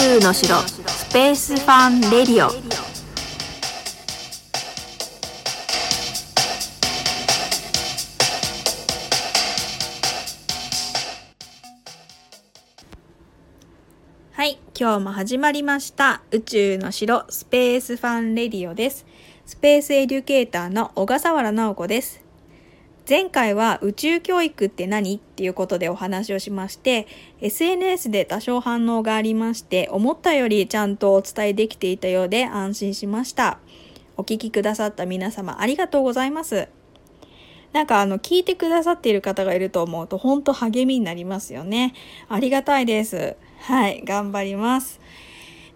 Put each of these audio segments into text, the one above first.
宙の城スペースファンレディオ。はい今日も始まりました。宇宙の城スペースファンレディオです。スペースエデュケーターの小笠原直子です。前回は宇宙教育って何？っていうことでお話をしまして SNS で多少反応がありまして思ったよりちゃんとお伝えできていたようで安心しました。お聞きくださった皆様ありがとうございます。なんかあの聞いてくださっている方がいると思うと本当励みになりますよね。ありがたいです。はい頑張ります。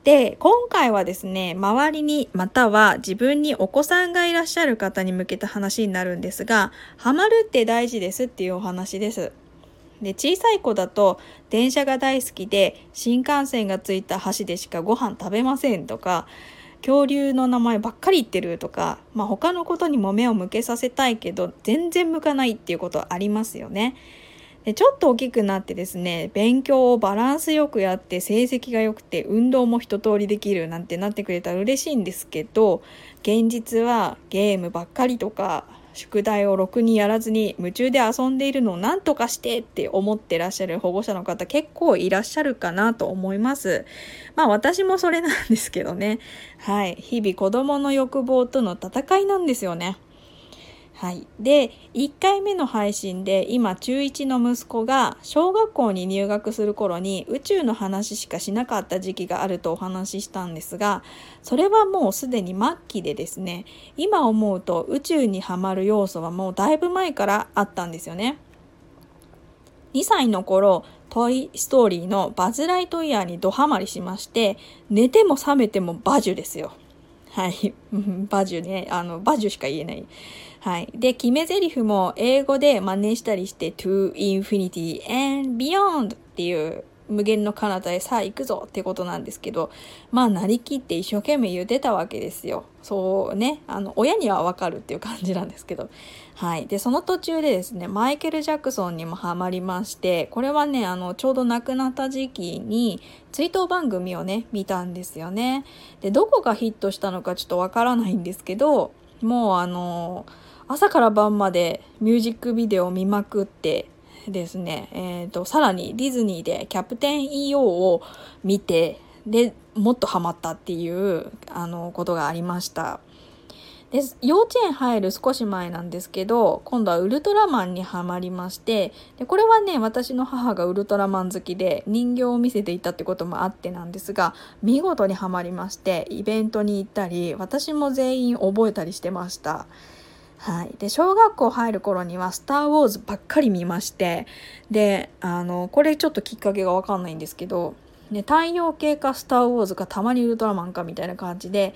で、今回はですね、周りにまたは自分にお子さんがいらっしゃる方に向けた話になるんですが、ハマるって大事ですっていうお話です。で、小さい子だと電車が大好きで新幹線がついた橋でしかご飯食べませんとか、恐竜の名前ばっかり言ってるとか、まあ、他のことにも目を向けさせたいけど全然向かないっていうことありますよね。でちょっと大きくなってですね勉強をバランスよくやって成績が良くて運動も一通りできるなんてなってくれたら嬉しいんですけど現実はゲームばっかりとか宿題をろくにやらずに夢中で遊んでいるのを何とかしてって思ってらっしゃる保護者の方結構いらっしゃるかなと思います。まあ私もそれなんですけどね。はい。日々子供の欲望との戦いなんですよね。はい、で1回目の配信で今中1の息子が小学校に入学する頃に宇宙の話しかしなかった時期があるとお話ししたんですがそれはもうすでに末期でですね今思うと宇宙にはまる要素はもうだいぶ前からあったんですよね。2歳の頃トイ・ストーリーのバズ・ライトイヤーにドハマりしまして寝ても覚めてもバジュですよ。はい。バジュね。あの、バジュしか言えない。はい。で、決め台詞も英語で真似したりして、to infinity and beyond っていう無限の彼方へさあ行くぞってことなんですけど、まあ、なりきって一生懸命言ってたわけですよ。そうね。あの、親にはわかるっていう感じなんですけど。はい。で、その途中でですね、マイケル・ジャクソンにもハマりまして、これはね、あの、ちょうど亡くなった時期に、追悼番組をね、見たんですよね。で、どこがヒットしたのかちょっとわからないんですけど、もうあの朝から晩までミュージックビデオを見まくってですね、えーと、さらにディズニーでキャプテン EO を見てでもっとハマったっていうあのことがありましたで幼稚園入る少し前なんですけど今度はウルトラマンにはまりましてでこれはね私の母がウルトラマン好きで人形を見せていたってこともあってなんですが見事にはまりましてイベントに行ったり私も全員覚えたりしてました。はい。で、小学校入る頃には、スター・ウォーズばっかり見まして、で、あの、これちょっときっかけがわかんないんですけど、ね、太陽系かスター・ウォーズかたまにウルトラマンかみたいな感じで、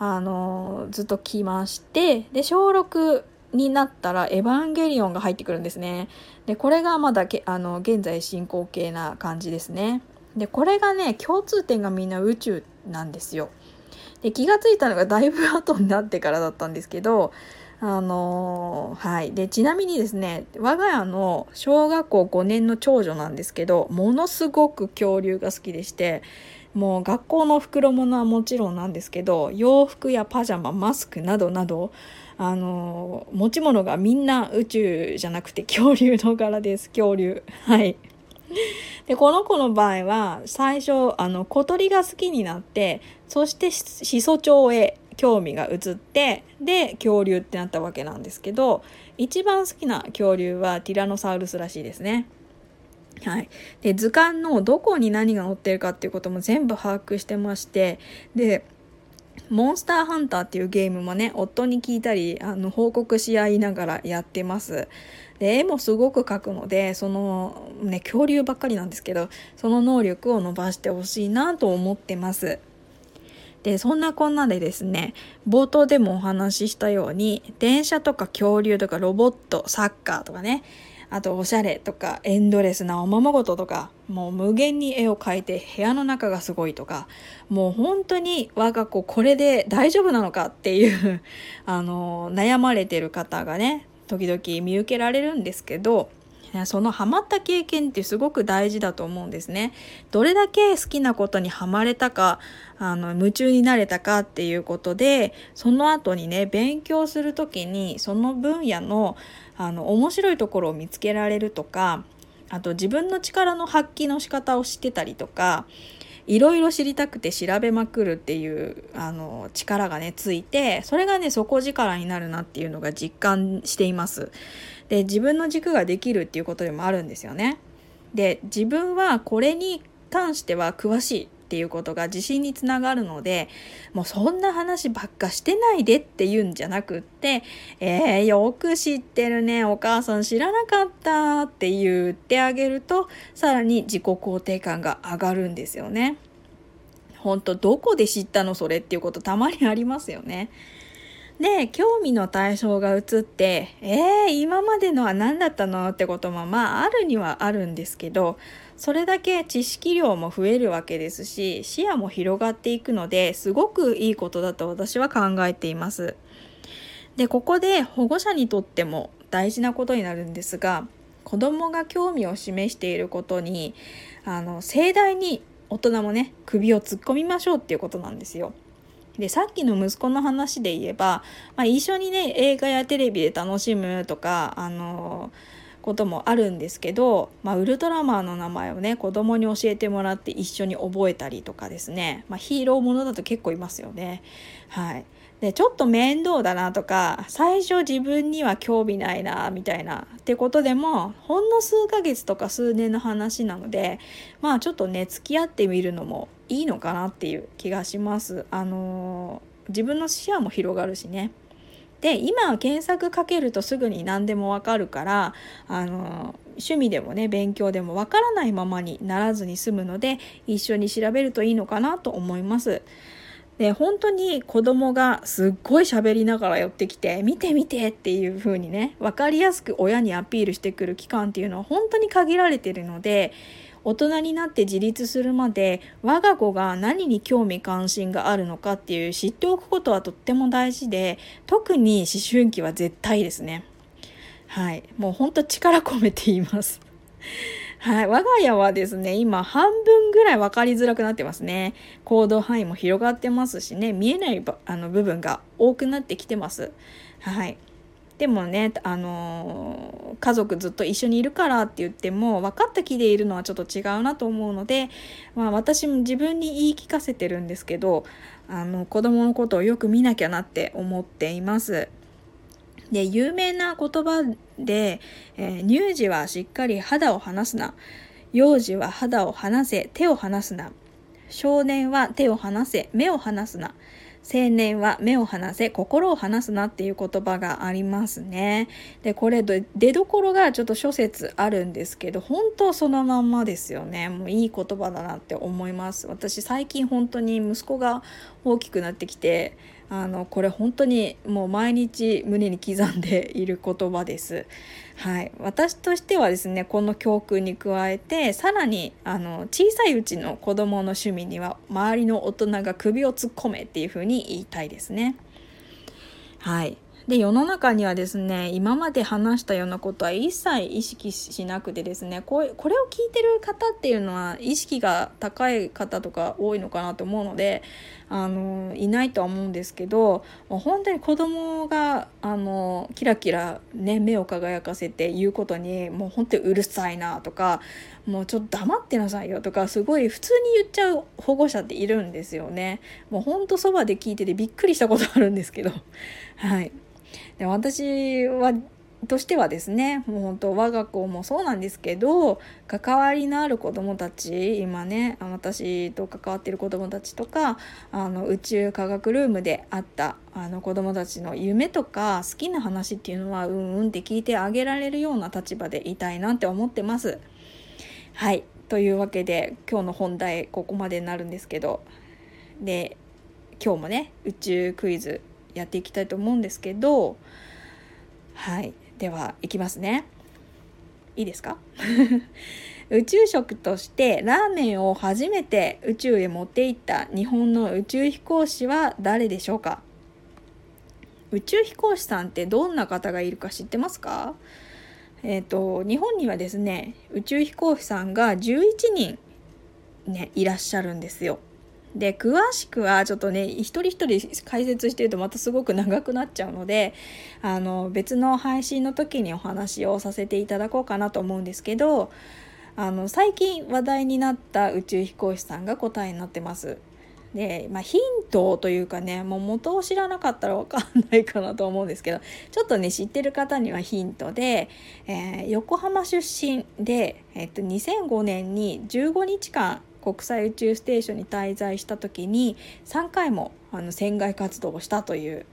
あの、ずっと来まして、で、小6になったら、エヴァンゲリオンが入ってくるんですね。で、これがまだけ、あの、現在進行形な感じですね。で、これがね、共通点がみんな宇宙なんですよ。で、気がついたのがだいぶ後になってからだったんですけど、あのー、はい。で、ちなみにですね、我が家の小学校5年の長女なんですけど、ものすごく恐竜が好きでして、もう学校の袋物はもちろんなんですけど、洋服やパジャマ、マスクなどなど、あのー、持ち物がみんな宇宙じゃなくて恐竜の柄です。恐竜。はい。で、この子の場合は、最初、あの、小鳥が好きになって、そしてしそ帳へ興味が移ってで恐竜ってなったわけなんですけど一番好きな恐竜はティラノサウルスらしいですね。はい、で図鑑のどこに何が載ってるかっていうことも全部把握してましてでモンスターハンターっていうゲームもね夫に聞いたりあの報告し合いながらやってます。で絵もすごく描くのでそのね恐竜ばっかりなんですけどその能力を伸ばしてほしいなと思ってます。でそんなこんなでですね冒頭でもお話ししたように電車とか恐竜とかロボットサッカーとかねあとおしゃれとかエンドレスなおままごととかもう無限に絵を描いて部屋の中がすごいとかもう本当に我が子これで大丈夫なのかっていう あの悩まれてる方がね時々見受けられるんですけどそのハマった経験ってすごく大事だと思うんですね。どれだけ好きなことにはまれたか、あの、夢中になれたかっていうことで、その後にね、勉強する時に、その分野の、あの、面白いところを見つけられるとか、あと自分の力の発揮の仕方を知ってたりとか、いろいろ知りたくて調べまくるっていうあの力がねついてそれがね底力になるなっていうのが実感しています。で自分の軸ができるっていうことでもあるんですよね。で自分はこれに関しては詳しいっていうことが自信につながるのでもうそんな話ばっかしてないでって言うんじゃなくって「えー、よく知ってるねお母さん知らなかった」って言ってあげるとさらに自己肯定感が上がるんですよね。ほんとどこで知ったのそれっていうことたまにありますよね。で、興味の対象が移って、えー、今までのは何だったのってこともまああるにはあるんですけど、それだけ知識量も増えるわけですし、視野も広がっていくので、すごくいいことだと私は考えています。で、ここで保護者にとっても大事なことになるんですが、子供が興味を示していることに、あの、盛大に大人もね、首を突っ込みましょうっていうことなんですよ。でさっきの息子の話で言えば、まあ、一緒にね映画やテレビで楽しむとかあのこともあるんですけど、まあ、ウルトラマンの名前をね子供に教えてもらって一緒に覚えたりとかですね、まあ、ヒーローものだと結構いますよね。はいでちょっと面倒だなとか最初自分には興味ないなみたいなってことでもほんの数ヶ月とか数年の話なのでまあちょっとね付き合ってみるのもいいのかなっていう気がします。あのー、自分の視野も広がるしね。で今は検索かけるとすぐに何でもわかるからあの趣味でもね勉強でもわからないままにならずに済むので一緒に調べるといいのかなと思います。で本当に子供がすっごい喋りながら寄ってきて見て見てっていう風にね分かりやすく親にアピールしてくる期間っていうのは本当に限られてるので大人になって自立するまで我が子が何に興味関心があるのかっていう知っておくことはとっても大事で特に思春期は絶対ですね。はい。もうほんと力込めて言います。はい。我が家はですね、今半分ぐらい分かりづらくなってますね。行動範囲も広がってますしね、見えないあの部分が多くなってきてます。はい。でもね、あのー、家族ずっと一緒にいるからって言っても分かった気でいるのはちょっと違うなと思うので、まあ、私も自分に言い聞かせてるんですけどあの子供のことをよく見なきゃなって思っています。で有名な言葉で、えー、乳児はしっかり肌を離すな。幼児は肌を離せ手を離すな。少年は手を離せ目を離すな。青年は目を離せ心を離すなっていう言葉がありますね。でこれ出どころがちょっと諸説あるんですけど本当そのまんまですよね。もういい言葉だなって思います。私最近本当に息子が大きくなってきてあのこれ本当にもう毎日胸に刻んでいる言葉です。はい、私としてはですねこの教訓に加えてさらにあの小さいうちの子どもの趣味には周りの大人が首を突っ込めっていうふうに言いたいですね。はいで世の中にはですね今まで話したようなことは一切意識しなくてですねこれを聞いてる方っていうのは意識が高い方とか多いのかなと思うのであのいないとは思うんですけどもう本当に子供があのキラキラ、ね、目を輝かせて言うことにもう本当にうるさいなとかもうちょっと黙ってなさいよとかすごい普通に言っちゃう保護者っているんですよね。もうほんとそばで聞いててびっくりしたことあるんですけどはいで私はとしてはですねもう本当我が子もそうなんですけど関わりのある子どもたち今ね私と関わってる子どもたちとかあの宇宙科学ルームで会ったあの子どもたちの夢とか好きな話っていうのはうんうんって聞いてあげられるような立場でいたいなって思ってます。はいというわけで今日の本題ここまでになるんですけどで今日もね宇宙クイズやっていきたいと思うんですけどはい。ではいきますね。いいですか？宇宙食としてラーメンを初めて宇宙へ持っていった日本の宇宙飛行士は誰でしょうか？宇宙飛行士さんってどんな方がいるか知ってますか？えっ、ー、と日本にはですね宇宙飛行士さんが11人ねいらっしゃるんですよ。で詳しくはちょっとね一人一人解説してるとまたすごく長くなっちゃうのであの別の配信の時にお話をさせていただこうかなと思うんですけどあの最近話題になった宇宙飛行士さんが答えになってます。で、まあ、ヒントというかねもう元を知らなかったら分かんないかなと思うんですけどちょっとね知ってる方にはヒントで、えー、横浜出身で、えっと、2005年に15日間国際宇宙ステーションに滞在した時に3回もあの船外活動をしたという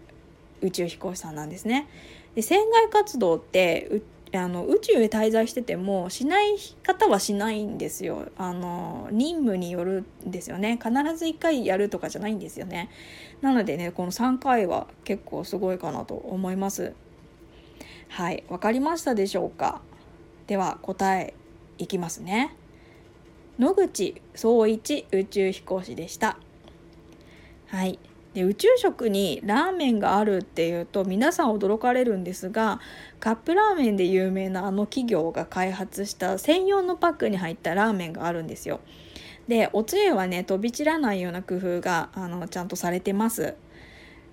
宇宙飛行士さんなんですね。で船外活動ってあの宇宙へ滞在しててもしない方はしないんですよ。あの任務によるんですよね。必ず1回やるとかじゃないんですよね。なのでねこの3回は結構すごいかなと思います。はい分かりましたでしょうか？では答えいきますね。野口総一宇宙飛行士でしたはいで宇宙食にラーメンがあるっていうと皆さん驚かれるんですがカップラーメンで有名なあの企業が開発した専用のパックに入ったラーメンがあるんですよ。でおつゆはね飛び散らないような工夫があのちゃんとされてます。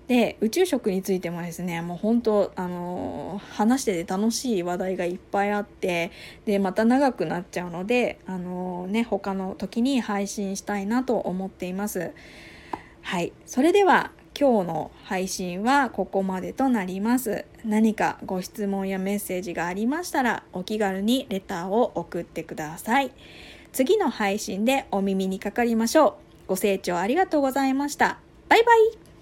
で宇宙食についてもですねもう本当あの話してて楽しい話題がいっぱいあってでまた長くなっちゃうのであのね他の時に配信したいなと思っています。はい。それでは今日の配信はここまでとなります。何かご質問やメッセージがありましたらお気軽にレターを送ってください。次の配信でお耳にかかりましょう。ご清聴ありがとうございました。バイバイ